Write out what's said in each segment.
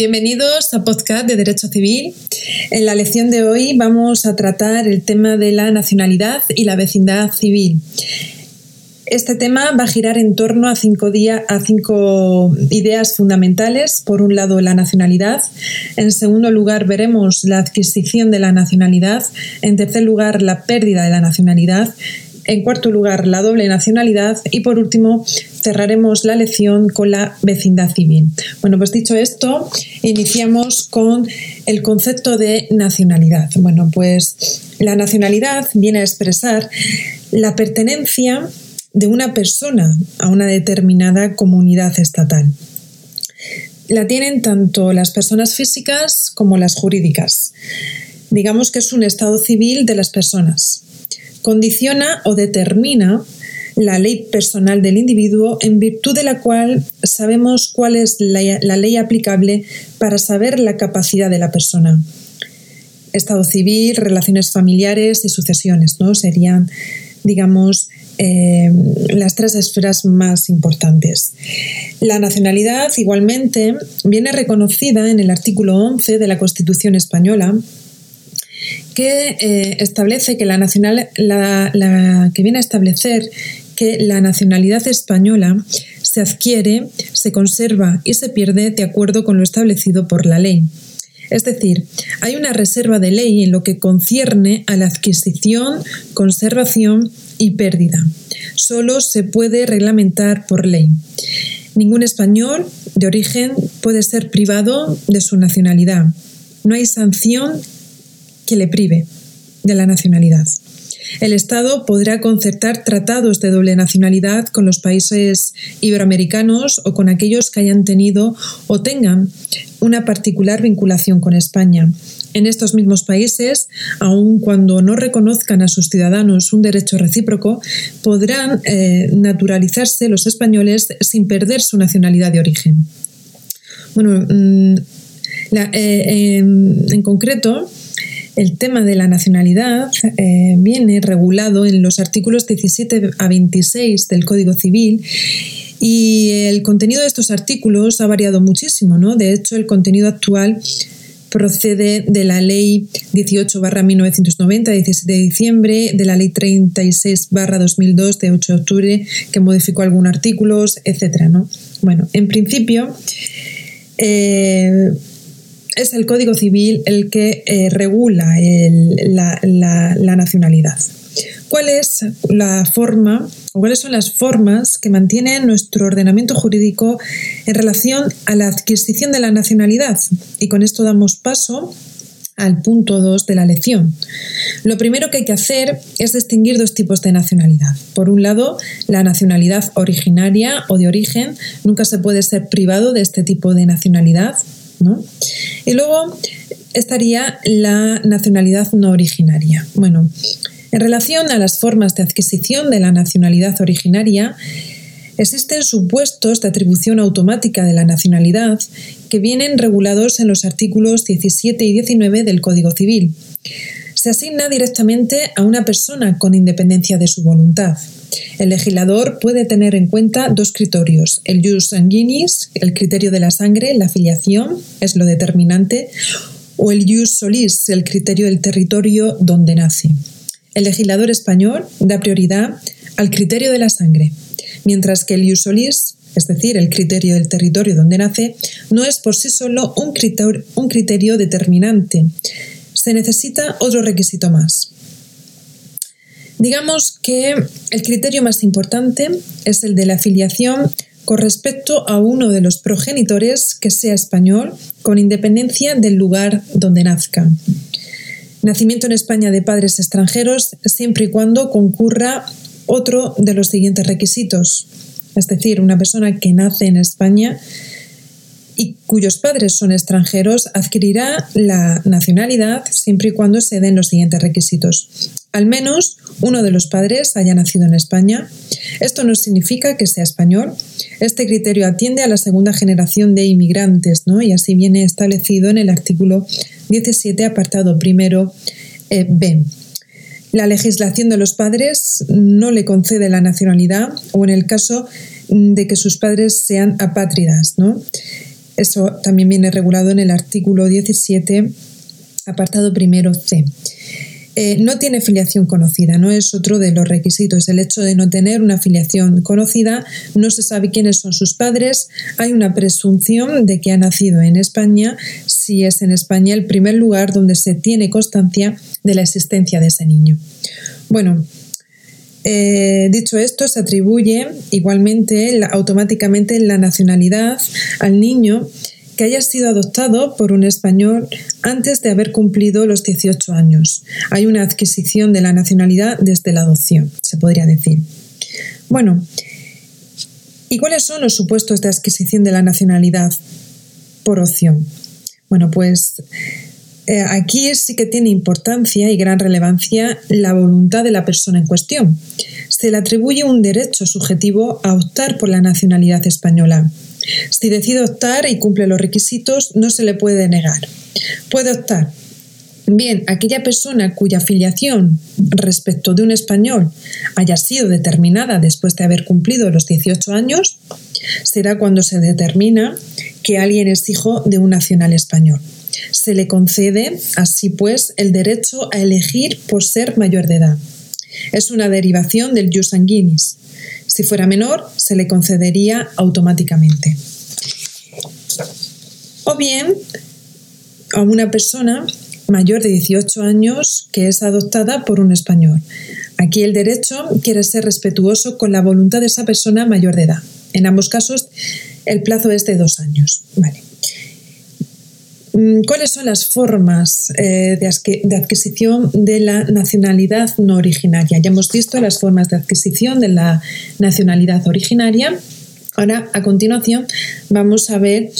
Bienvenidos a Podcast de Derecho Civil. En la lección de hoy vamos a tratar el tema de la nacionalidad y la vecindad civil. Este tema va a girar en torno a cinco, a cinco ideas fundamentales. Por un lado, la nacionalidad. En segundo lugar, veremos la adquisición de la nacionalidad. En tercer lugar, la pérdida de la nacionalidad. En cuarto lugar, la doble nacionalidad. Y por último, cerraremos la lección con la vecindad civil. Bueno, pues dicho esto, iniciamos con el concepto de nacionalidad. Bueno, pues la nacionalidad viene a expresar la pertenencia de una persona a una determinada comunidad estatal. La tienen tanto las personas físicas como las jurídicas. Digamos que es un estado civil de las personas. Condiciona o determina la ley personal del individuo en virtud de la cual sabemos cuál es la, ley aplicable para saber la capacidad de la persona. Estado civil, relaciones familiares y sucesiones, ¿no? Serían, digamos, eh, las tres esferas más importantes. La nacionalidad, igualmente, viene reconocida en el artículo 11 de la Constitución española, que eh, establece que la nacional, la, que viene a establecer que la nacionalidad española se adquiere, se conserva y se pierde de acuerdo con lo establecido por la ley. Es decir, hay una reserva de ley en lo que concierne a la adquisición, conservación y pérdida. Solo se puede reglamentar por ley. Ningún español de origen puede ser privado de su nacionalidad. No hay sanción que le prive de la nacionalidad. El Estado podrá concertar tratados de doble nacionalidad con los países iberoamericanos o con aquellos que hayan tenido o tengan una particular vinculación con España. En estos mismos países, aun cuando no reconozcan a sus ciudadanos un derecho recíproco, podrán eh, naturalizarse los españoles sin perder su nacionalidad de origen. Bueno, mm, eh, en concreto, el tema de la nacionalidad eh, viene regulado en los artículos 17 a 26 del Código Civil y el contenido de estos artículos ha variado muchísimo, ¿no? De hecho, el contenido actual procede de la Ley 18 1990 de 17 de diciembre, de la Ley 36 2002 de 8 de octubre que modificó algunos artículos, etc. ¿no? Bueno, en principio, eh, es el Código Civil el que eh, regula la, nacionalidad. ¿Cuál es la forma o cuáles son las formas que mantiene nuestro ordenamiento jurídico en relación a la adquisición de la nacionalidad? Y con esto damos paso al punto 2 de la lección. Lo primero que hay que hacer es distinguir dos tipos de nacionalidad. Por un lado, la nacionalidad originaria o de origen. Nunca se puede ser privado de este tipo de nacionalidad. Y luego estaría la nacionalidad no originaria. Bueno, en relación a las formas de adquisición de la nacionalidad originaria, existen supuestos de atribución automática de la nacionalidad que vienen regulados en los artículos 17 y 19 del Código Civil. Se asigna directamente a una persona con independencia de su voluntad. El legislador puede tener en cuenta dos criterios, el jus sanguinis, el criterio de la sangre, la filiación, es lo determinante, o el jus solis, el criterio del territorio donde nace. El legislador español da prioridad al criterio de la sangre, mientras que el jus solis, es decir, el criterio del territorio donde nace, no es por sí solo un criterio, un criterio determinante. Se necesita otro requisito más. Digamos que el criterio más importante es el de la afiliación con respecto a uno de los progenitores que sea español, con independencia del lugar donde nazca. Nacimiento en España de padres extranjeros siempre y cuando concurra otro de los siguientes requisitos. Es decir, una persona que nace en España y cuyos padres son extranjeros adquirirá la nacionalidad siempre y cuando se den los siguientes requisitos. Al menos uno de los padres haya nacido en España. Esto no significa que sea español. Este criterio atiende a la segunda generación de inmigrantes, ¿no? Y así viene establecido en el artículo 17, apartado primero eh, B. La legislación de los padres no le concede la nacionalidad o en el caso de que sus padres sean apátridas, ¿no? Eso también viene regulado en el artículo 17, apartado primero C. Eh, no tiene filiación conocida, no es otro de los requisitos. El hecho de no tener una filiación conocida, no se sabe quiénes son sus padres, hay una presunción de que ha nacido en España, si es en España el primer lugar donde se tiene constancia de la existencia de ese niño. Bueno, eh, dicho esto, se atribuye igualmente automáticamente la nacionalidad al niño que haya sido adoptado por un español antes de haber cumplido los 18 años. Hay una adquisición de la nacionalidad desde la adopción, se podría decir. Bueno, ¿y cuáles son los supuestos de adquisición de la nacionalidad por opción? Bueno, pues eh, aquí sí que tiene importancia y gran relevancia la voluntad de la persona en cuestión. Se le atribuye un derecho subjetivo a optar por la nacionalidad española. Si decide optar y cumple los requisitos, no se le puede negar. Puede optar Bien, aquella persona cuya filiación respecto de un español haya sido determinada después de haber cumplido los 18 años, será cuando se determina que alguien es hijo de un nacional español. Se le concede, así pues, el derecho a elegir por ser mayor de edad. Es una derivación del jus sanguinis. Si fuera menor, se le concedería automáticamente. O bien, a una persona mayor de 18 años que es adoptada por un español. Aquí el derecho quiere ser respetuoso con la voluntad de esa persona mayor de edad. En ambos casos, el plazo es de dos años. Vale. Mm, ¿Cuáles son las formas eh, de adquisición de la nacionalidad no originaria? Ya hemos visto las formas de adquisición de la nacionalidad originaria. Ahora, a continuación, vamos a ver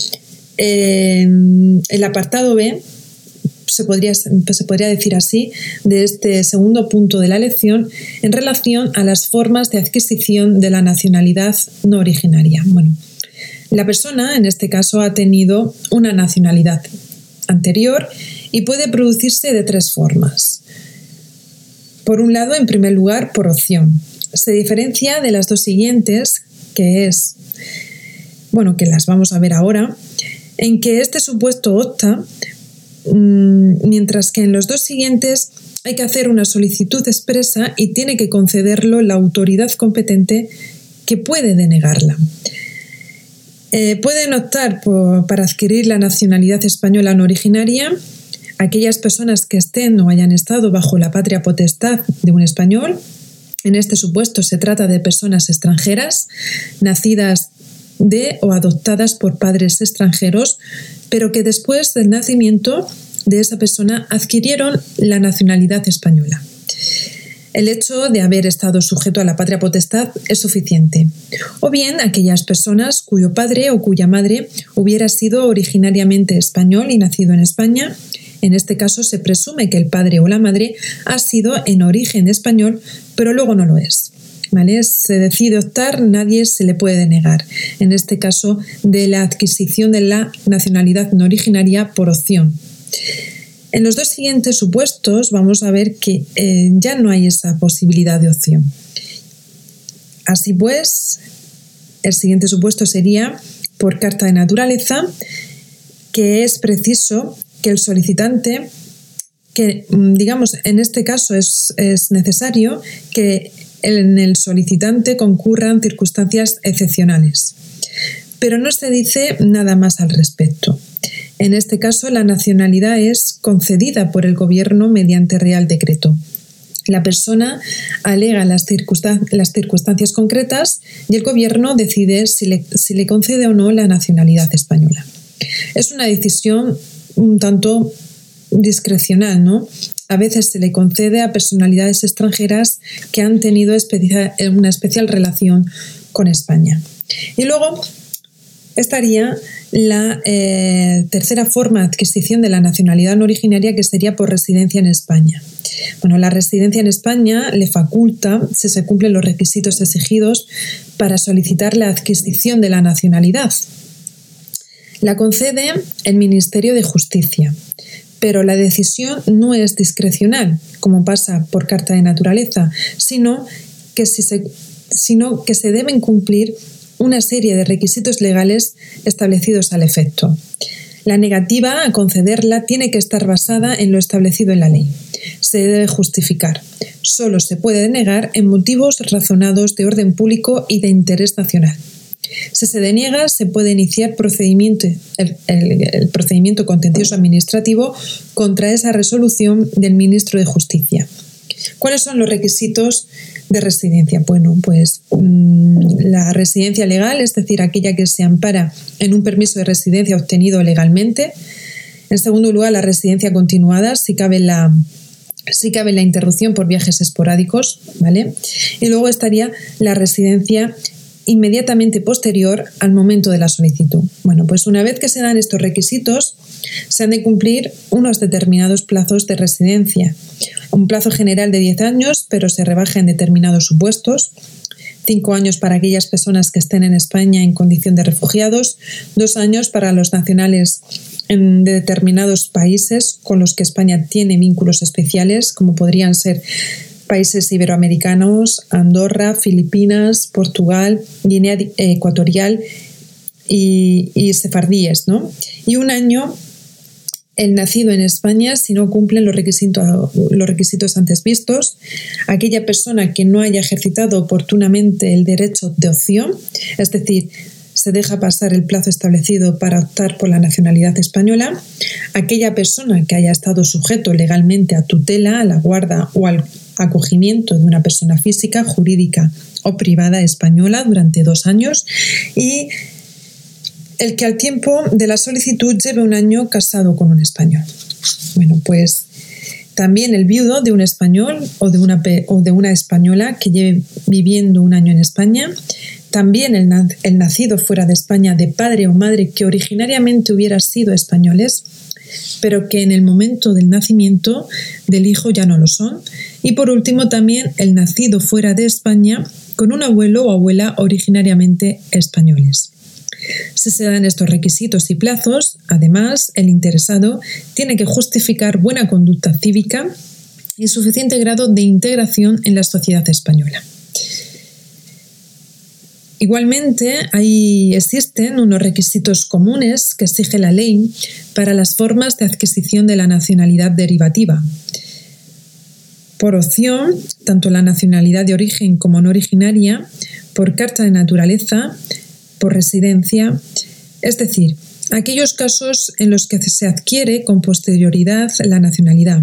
eh, el apartado B, se podría, se podría decir así, de este segundo punto de la lección en relación a las formas de adquisición de la nacionalidad no originaria. Bueno, la persona, en este caso, ha tenido una nacionalidad anterior y puede producirse de tres formas. Por un lado, en primer lugar, por opción. Se diferencia de las dos siguientes, que es, bueno, que las vamos a ver ahora, en que este supuesto opta, mm, mientras que en los dos siguientes hay que hacer una solicitud expresa y tiene que concederlo la autoridad competente que puede denegarla. Eh, pueden optar para adquirir la nacionalidad española no originaria aquellas personas que estén o hayan estado bajo la patria potestad de un español. En este supuesto se trata de personas extranjeras, nacidas de o adoptadas por padres extranjeros, pero que después del nacimiento de esa persona adquirieron la nacionalidad española. El hecho de haber estado sujeto a la patria potestad es suficiente. O bien aquellas personas cuyo padre o cuya madre hubiera sido originariamente español y nacido en España. En este caso se presume que el padre o la madre ha sido en origen español, pero luego no lo es. ¿Vale? Se decide optar, nadie se le puede negar. En este caso, de la adquisición de la nacionalidad no originaria por opción. En los dos siguientes supuestos vamos a ver que eh, ya no hay esa posibilidad de opción. Así pues, el siguiente supuesto sería por carta de naturaleza, que es preciso que el solicitante, que mm, digamos en este caso es, es necesario que en el solicitante concurran circunstancias excepcionales. Pero no se dice nada más al respecto. En este caso, la nacionalidad es concedida por el Gobierno mediante Real Decreto. La persona alega las, circunstancias concretas y el Gobierno decide si le, concede o no la nacionalidad española. Es una decisión un tanto discrecional, ¿no? A veces se le concede a personalidades extranjeras que han tenido una especial relación con España. Y luego estaría la eh, tercera forma de adquisición de la nacionalidad no originaria que sería por residencia en España. Bueno, la residencia en España le faculta, si se cumplen los requisitos exigidos, para solicitar la adquisición de la nacionalidad. La concede el Ministerio de Justicia, pero la decisión no es discrecional, como pasa por carta de naturaleza, sino que, si se, sino que se deben cumplir una serie de requisitos legales establecidos al efecto. La negativa a concederla tiene que estar basada en lo establecido en la ley. Se debe justificar. Solo se puede denegar en motivos razonados de orden público y de interés nacional. Si se deniega, se puede iniciar procedimiento, el, procedimiento contencioso administrativo contra esa resolución del ministro de Justicia. ¿Cuáles son los requisitos de residencia? Bueno, pues mm, residencia legal, es decir, aquella que se ampara en un permiso de residencia obtenido legalmente. En segundo lugar, la residencia continuada, si cabe la, si cabe la interrupción por viajes esporádicos, ¿vale? Y luego estaría la residencia inmediatamente posterior al momento de la solicitud. Bueno, pues una vez que se dan estos requisitos, se han de cumplir unos determinados plazos de residencia. Un plazo general de 10 años, pero se rebaja en determinados supuestos. Cinco años para aquellas personas que estén en España en condición de refugiados, dos años para los nacionales de determinados países con los que España tiene vínculos especiales, como podrían ser países iberoamericanos, Andorra, Filipinas, Portugal, Guinea Ecuatorial y, sefardíes, ¿no? Y un año el nacido en España si no cumplen los requisitos, los requisitos antes vistos, aquella persona que no haya ejercitado oportunamente el derecho de opción, es decir, se deja pasar el plazo establecido para optar por la nacionalidad española, aquella persona que haya estado sujeto legalmente a tutela, a la guarda o al acogimiento de una persona física, jurídica o privada española durante dos años. Y el que al tiempo de la solicitud lleve un año casado con un español. Bueno, pues también el viudo de un español o de una, o de una española que lleve viviendo un año en España, también el, el nacido fuera de España de padre o madre que originariamente hubiera sido españoles, pero que en el momento del nacimiento del hijo ya no lo son. Y por último también el nacido fuera de España con un abuelo o abuela originariamente españoles. Si se dan estos requisitos y plazos, además, el interesado tiene que justificar buena conducta cívica y suficiente grado de integración en la sociedad española. Igualmente, ahí existen unos requisitos comunes que exige la ley para las formas de adquisición de la nacionalidad derivativa. Por opción, tanto la nacionalidad de origen como no originaria, por carta de naturaleza, por residencia, es decir, aquellos casos en los que se adquiere con posterioridad la nacionalidad.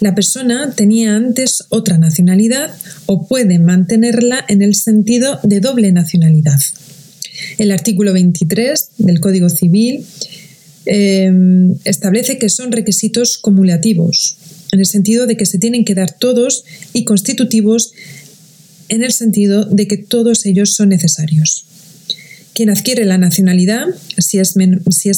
La persona tenía antes otra nacionalidad o puede mantenerla en el sentido de doble nacionalidad. El artículo 23 del Código Civil em, establece que son requisitos cumulativos, en el sentido de que se tienen que dar todos y constitutivos en el sentido de que todos ellos son necesarios. Quien adquiere la nacionalidad, si es,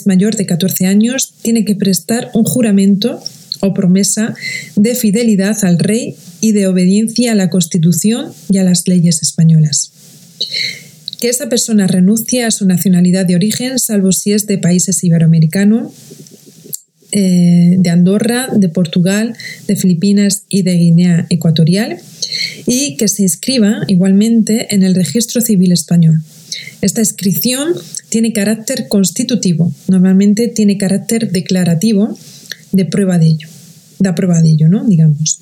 mayor de 14 años, tiene que prestar un juramento o promesa de fidelidad al rey y de obediencia a la Constitución y a las leyes españolas. Que esa persona renuncie a su nacionalidad de origen, salvo si es de países iberoamericanos, eh, de Andorra, de Portugal, de Filipinas y de Guinea Ecuatorial, y que se inscriba igualmente en el registro civil español. Esta inscripción tiene carácter constitutivo, normalmente tiene carácter declarativo de prueba de ello, da prueba de ello, ¿no? Digamos.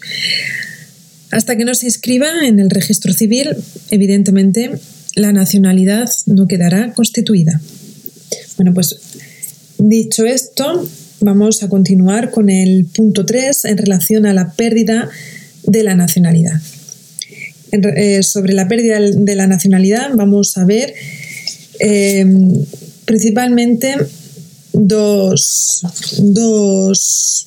Hasta que no se inscriba en el registro civil, evidentemente la nacionalidad no quedará constituida. Bueno, pues dicho esto, vamos a continuar con el punto 3 en relación a la pérdida de la nacionalidad. Eh, sobre la pérdida de la nacionalidad vamos a ver eh, principalmente dos, dos,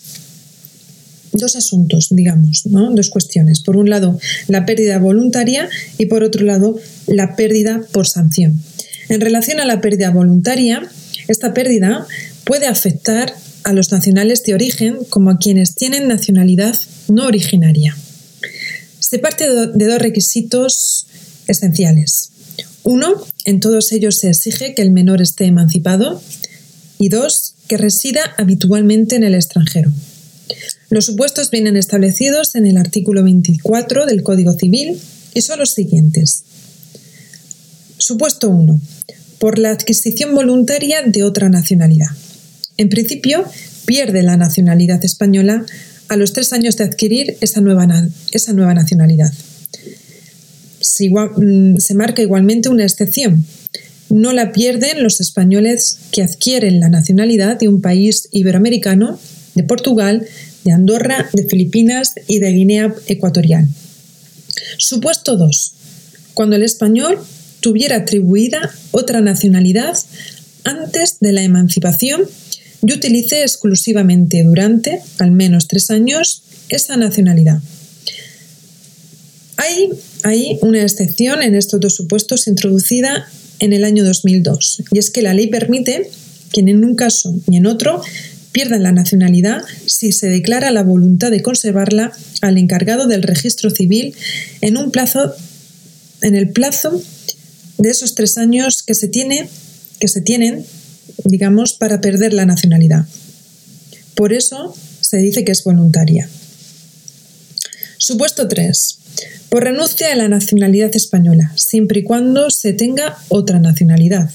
dos asuntos, digamos, ¿no? dos cuestiones. Por un lado, la pérdida voluntaria y por otro lado, la pérdida por sanción. En relación a la pérdida voluntaria, esta pérdida puede afectar a los nacionales de origen como a quienes tienen nacionalidad no originaria. Se parte de dos requisitos esenciales. Uno, en todos ellos se exige que el menor esté emancipado y dos, que resida habitualmente en el extranjero. Los supuestos vienen establecidos en el artículo 24 del Código Civil y son los siguientes. Supuesto 1. Por la adquisición voluntaria de otra nacionalidad. En principio, pierde la nacionalidad española a los tres años de adquirir esa nueva, esa nueva nacionalidad. Mm, se marca igualmente una excepción. No la pierden los españoles que adquieren la nacionalidad de un país iberoamericano, de Portugal, de Andorra, de Filipinas y de Guinea Ecuatorial. Supuesto 2. Cuando el español tuviera atribuida otra nacionalidad antes de la emancipación y utilice exclusivamente durante al menos tres años esa nacionalidad. Hay, hay una excepción en estos dos supuestos introducida en el año 2002, y es que la ley permite que en un caso y en otro pierdan la nacionalidad si se declara la voluntad de conservarla al encargado del registro civil en un plazo en el plazo de esos tres años que se tiene que se tienen digamos para perder la nacionalidad por eso se dice que es voluntaria supuesto 3 por renuncia a la nacionalidad española, siempre y cuando se tenga otra nacionalidad.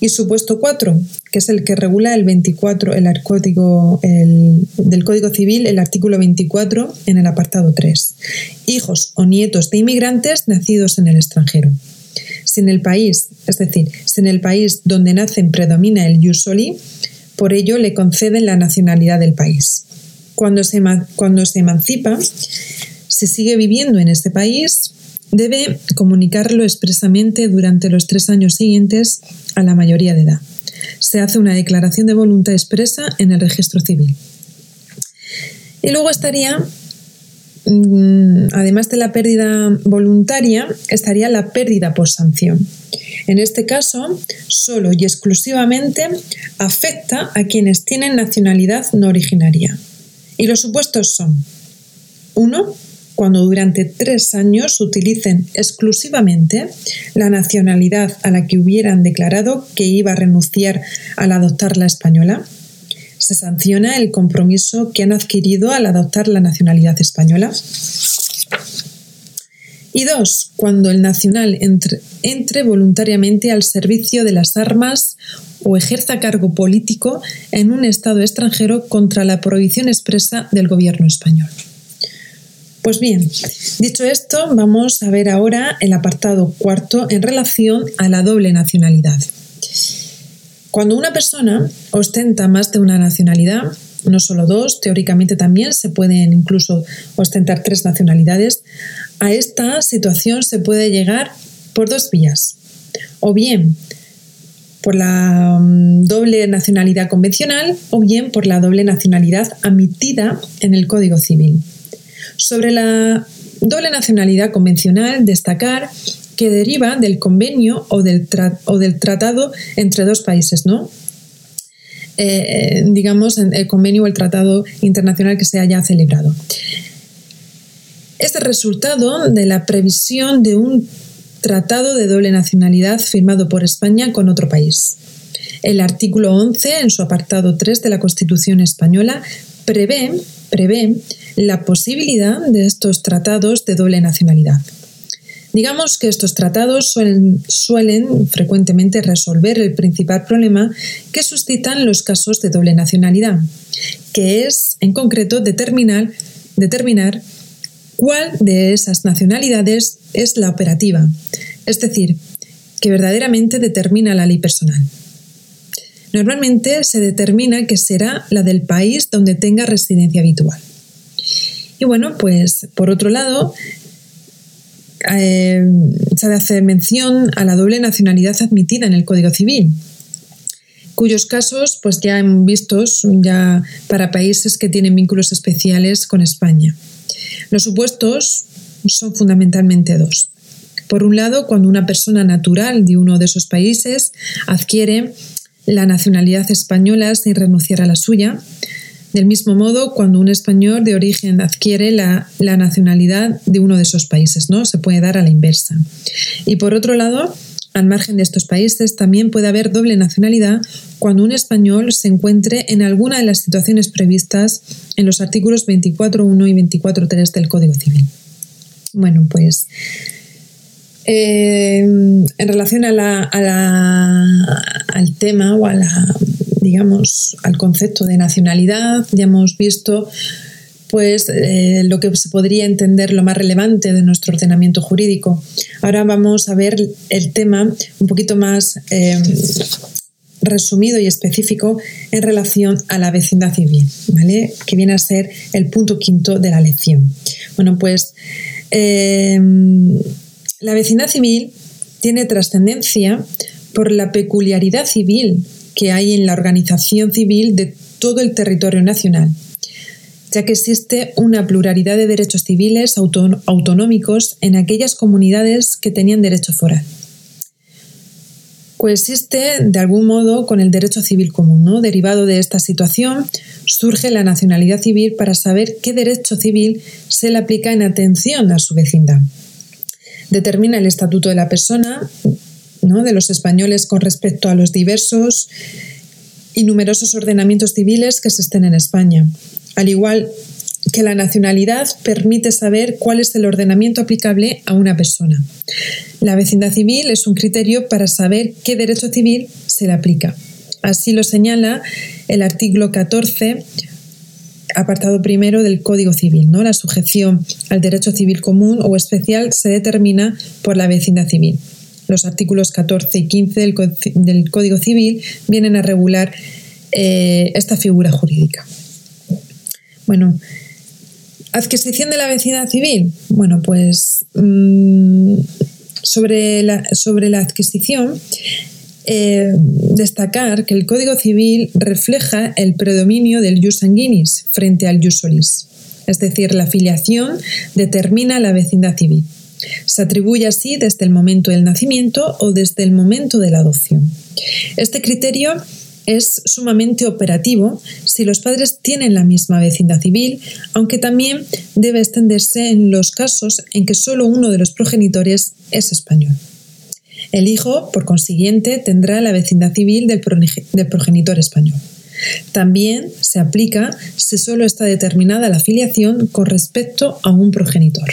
Y supuesto 4, que es el que regula el 24, el código del Código Civil, el artículo 24 en el apartado 3. Hijos o nietos de inmigrantes nacidos en el extranjero. Si en el país, es decir, si en el país donde nacen predomina el soli, por ello le conceden la nacionalidad del país. Cuando se, cuando se emancipa, si sigue viviendo en este país, debe comunicarlo expresamente durante los tres años siguientes a la mayoría de edad. Se hace una declaración de voluntad expresa en el registro civil. Y luego estaría, además de la pérdida voluntaria, estaría la pérdida por sanción. En este caso, solo y exclusivamente afecta a quienes tienen nacionalidad no originaria. Y los supuestos son, uno, cuando durante tres años utilicen exclusivamente la nacionalidad a la que hubieran declarado que iba a renunciar al adoptar la española. Se sanciona el compromiso que han adquirido al adoptar la nacionalidad española. Y dos, cuando el nacional entre, voluntariamente al servicio de las armas o ejerza cargo político en un Estado extranjero contra la prohibición expresa del gobierno español. Pues bien, dicho esto, vamos a ver ahora el apartado cuarto en relación a la doble nacionalidad. Cuando una persona ostenta más de una nacionalidad, no solo dos, teóricamente también se pueden incluso ostentar tres nacionalidades, a esta situación se puede llegar por dos vías. O bien por la mm, doble nacionalidad convencional o bien por la doble nacionalidad admitida en el Código Civil. Sobre la doble nacionalidad convencional, destacar que deriva del convenio o del, o del tratado entre dos países, ¿no? Eh, digamos, el convenio o el tratado internacional que se haya celebrado. Es el resultado de la previsión de un tratado de doble nacionalidad firmado por España con otro país. El artículo 11, en su apartado 3 de la Constitución española, prevé, prevé la posibilidad de estos tratados de doble nacionalidad. Digamos que estos tratados suelen, suelen, frecuentemente resolver el principal problema que suscitan los casos de doble nacionalidad, que es, en concreto, determinar, determinar cuál de esas nacionalidades es la operativa, es decir, que verdaderamente determina la ley personal. Normalmente se determina que será la del país donde tenga residencia habitual. Y bueno, pues por otro lado, eh, se hace mención a la doble nacionalidad admitida en el Código Civil, cuyos casos pues ya hemos visto ya para países que tienen vínculos especiales con España. Los supuestos son fundamentalmente dos. Por un lado, cuando una persona natural de uno de esos países adquiere la nacionalidad española sin renunciar a la suya, del mismo modo, cuando un español de origen adquiere la, nacionalidad de uno de esos países, ¿no? Se puede dar a la inversa. Y por otro lado, al margen de estos países, también puede haber doble nacionalidad cuando un español se encuentre en alguna de las situaciones previstas en los artículos 24.1 y 24.3 del Código Civil. Bueno, pues Eh, en relación al tema o a digamos, al concepto de nacionalidad, ya hemos visto pues eh, lo que se podría entender lo más relevante de nuestro ordenamiento jurídico. Ahora vamos a ver el tema un poquito más eh, resumido y específico en relación a la vecindad civil, ¿vale? Que viene a ser el punto quinto de la lección. Bueno, pues la vecindad civil tiene trascendencia por la peculiaridad civil que hay en la organización civil de todo el territorio nacional ya que existe una pluralidad de derechos civiles autonómicos en aquellas comunidades que tenían derecho foral. Coexiste de algún modo con el derecho civil común, ¿no? Derivado de esta situación, surge la nacionalidad civil para saber qué derecho civil se le aplica en atención a su vecindad. Determina el estatuto de la persona, ¿no? de los españoles con respecto a los diversos y numerosos ordenamientos civiles que existen en España al igual que la nacionalidad permite saber cuál es el ordenamiento aplicable a una persona. La vecindad civil es un criterio para saber qué derecho civil se le aplica. Así lo señala el artículo 14, apartado primero del Código Civil. ¿no? La sujeción al derecho civil común o especial se determina por la vecindad civil. Los artículos 14 y 15 del, Código Civil vienen a regular eh, esta figura jurídica. Bueno, adquisición de la vecindad civil. Bueno, pues mm, sobre, la, sobre la adquisición, eh, destacar que el Código Civil refleja el predominio del jus sanguinis frente al jus solis, es decir, la filiación determina la vecindad civil. Se atribuye así desde el momento del nacimiento o desde el momento de la adopción. Este criterio es sumamente operativo si los padres tienen la misma vecindad civil, aunque también debe extenderse en los casos en que solo uno de los progenitores es español. El hijo, por consiguiente, tendrá la vecindad civil del, progenitor español. También se aplica si solo está determinada la filiación con respecto a un progenitor.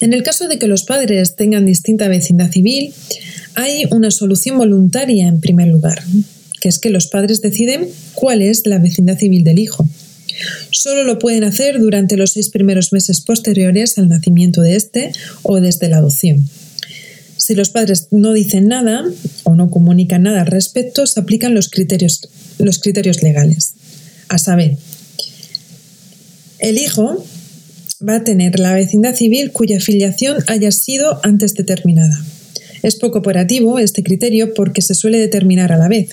En el caso de que los padres tengan distinta vecindad civil, hay una solución voluntaria en primer lugar, que es que los padres deciden cuál es la vecindad civil del hijo. Solo lo pueden hacer durante los seis primeros meses posteriores al nacimiento de este o desde la adopción. Si los padres no dicen nada o no comunican nada al respecto, se aplican los criterios, los criterios legales. A saber, el hijo va a tener la vecindad civil cuya filiación haya sido antes determinada. Es poco operativo este criterio porque se suele determinar a la vez.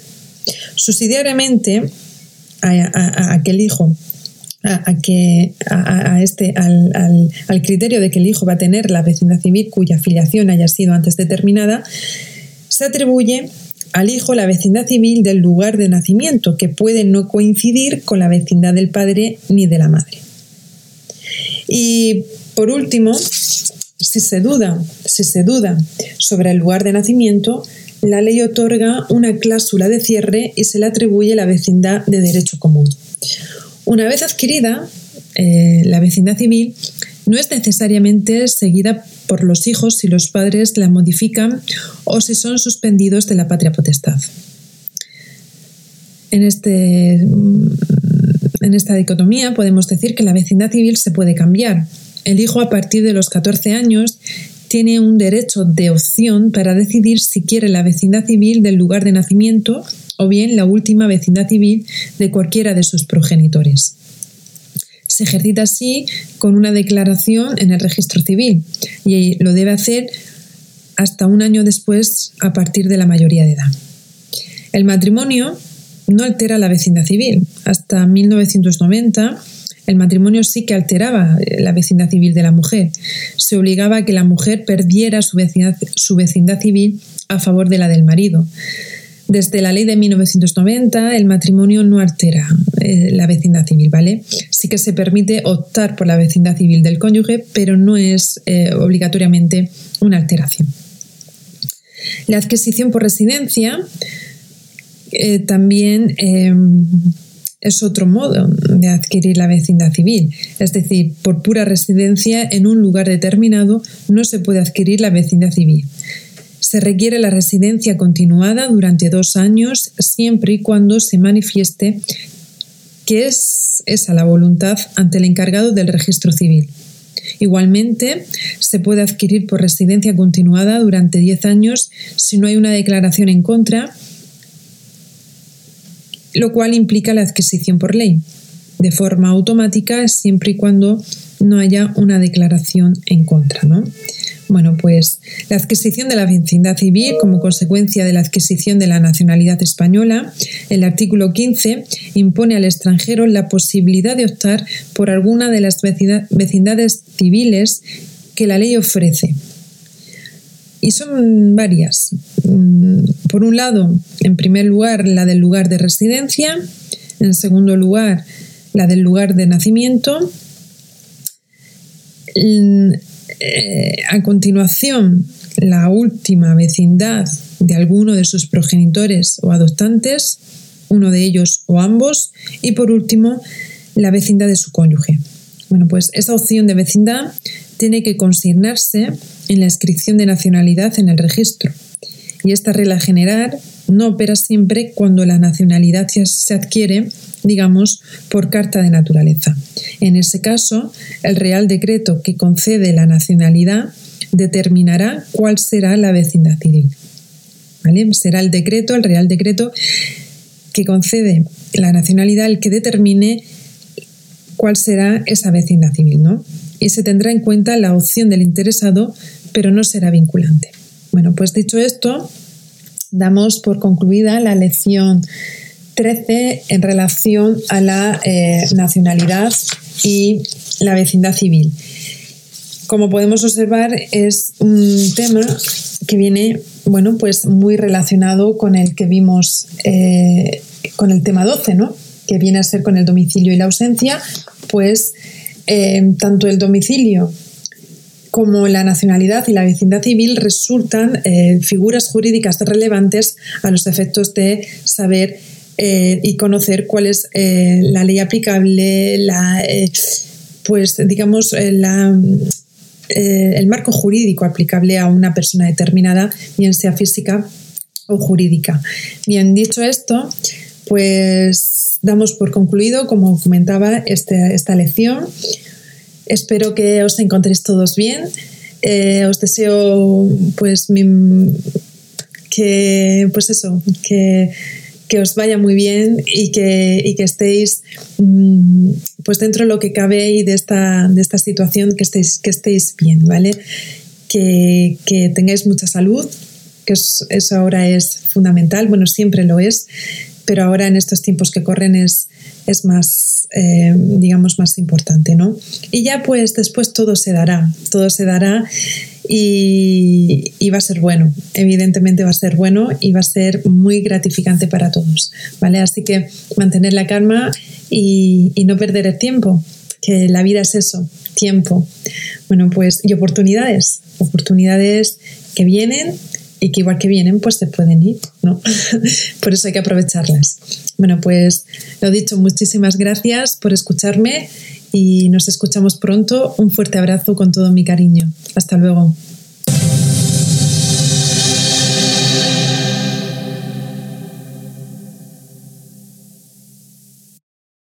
Subsidiariamente a, aquel hijo a, que, a, este, al, al, criterio de que el hijo va a tener la vecindad civil cuya filiación haya sido antes determinada, se atribuye al hijo la vecindad civil del lugar de nacimiento, que puede no coincidir con la vecindad del padre ni de la madre. Y por último, si se duda, si se duda sobre el lugar de nacimiento, la ley otorga una cláusula de cierre y se le atribuye la vecindad de derecho común. Una vez adquirida, eh, la vecindad civil no es necesariamente seguida por los hijos si los padres la modifican o si son suspendidos de la patria potestad. En, este, en esta dicotomía podemos decir que la vecindad civil se puede cambiar. El hijo a partir de los 14 años tiene un derecho de opción para decidir si quiere la vecindad civil del lugar de nacimiento o bien la última vecindad civil de cualquiera de sus progenitores. Se ejercita así con una declaración en el registro civil y lo debe hacer hasta un año después a partir de la mayoría de edad. El matrimonio no altera la vecindad civil. Hasta 1990 el matrimonio sí que alteraba eh, la vecindad civil de la mujer. Se obligaba a que la mujer perdiera su vecindad, su vecindad civil a favor de la del marido. Desde la ley de 1990, el matrimonio no altera eh, la vecindad civil, ¿vale? Sí que se permite optar por la vecindad civil del cónyuge, pero no es eh, obligatoriamente una alteración. La adquisición por residencia también es otro modo de adquirir la vecindad civil, es decir, por pura residencia en un lugar determinado no se puede adquirir la vecindad civil. Se requiere la residencia continuada durante dos años siempre y cuando se manifieste que es esa la voluntad ante el encargado del registro civil. Igualmente, se puede adquirir por residencia continuada durante 10 años si no hay una declaración en contra lo cual implica la adquisición por ley, de forma automática siempre y cuando no haya una declaración en contra. ¿no? Bueno, pues la adquisición de la vecindad civil como consecuencia de la adquisición de la nacionalidad española, el artículo 15 impone al extranjero la posibilidad de optar por alguna de las vecindades civiles que la ley ofrece, y son varias. Mm, por un lado, en primer lugar, la del lugar de residencia, en segundo lugar, la del lugar de nacimiento. Eh, a continuación, la última vecindad de alguno de sus progenitores o adoptantes, uno de ellos o ambos, y por último, la vecindad de su cónyuge. Bueno, pues esa opción de vecindad tiene que consignarse en la inscripción de nacionalidad en el registro. Y esta regla general no opera siempre cuando la nacionalidad se adquiere, digamos, por carta de naturaleza. En ese caso, el Real Decreto que concede la nacionalidad determinará cuál será la vecindad civil. Será el decreto, el Real Decreto que concede la nacionalidad el que determine cuál será esa vecindad civil, ¿no? y se tendrá en cuenta la opción del interesado, pero no será vinculante. Bueno, pues dicho esto, damos por concluida la lección 13 en relación a la eh, nacionalidad y la vecindad civil. Como podemos observar, es un tema que viene, bueno, pues muy relacionado con el que vimos eh, con el tema 12, ¿no? Que viene a ser con el domicilio y la ausencia, pues eh, tanto el domicilio como la nacionalidad y la vecindad civil resultan eh, figuras jurídicas relevantes a los efectos de saber eh, y conocer cuál es la ley aplicable, pues digamos, el marco jurídico aplicable a una persona determinada, bien sea física o jurídica. Bien, dicho esto, pues damos por concluido, como comentaba, este, esta lección. Espero que os encontréis todos bien. Eh, os deseo, pues, que, pues eso, que, os vaya muy bien y que, que estéis, mm, pues, dentro de lo que cabe y de esta, de esta situación, que estéis, que estéis bien, ¿vale? Que, tengáis mucha salud, que eso ahora es fundamental, bueno, siempre lo es, pero ahora en estos tiempos que corren es, es más, eh, digamos, más importante, ¿no? Y ya pues después todo se dará, todo se dará y, va a ser bueno, evidentemente va a ser bueno y va a ser muy gratificante para todos, ¿vale? Así que mantener la calma y, y no perder el tiempo, que la vida es eso, tiempo. Bueno, pues y oportunidades, oportunidades que vienen y que igual que vienen, pues se pueden ir, ¿no? por eso hay que aprovecharlas. Bueno, pues lo dicho, muchísimas gracias por escucharme y nos escuchamos pronto. Un fuerte abrazo con todo mi cariño. Hasta luego.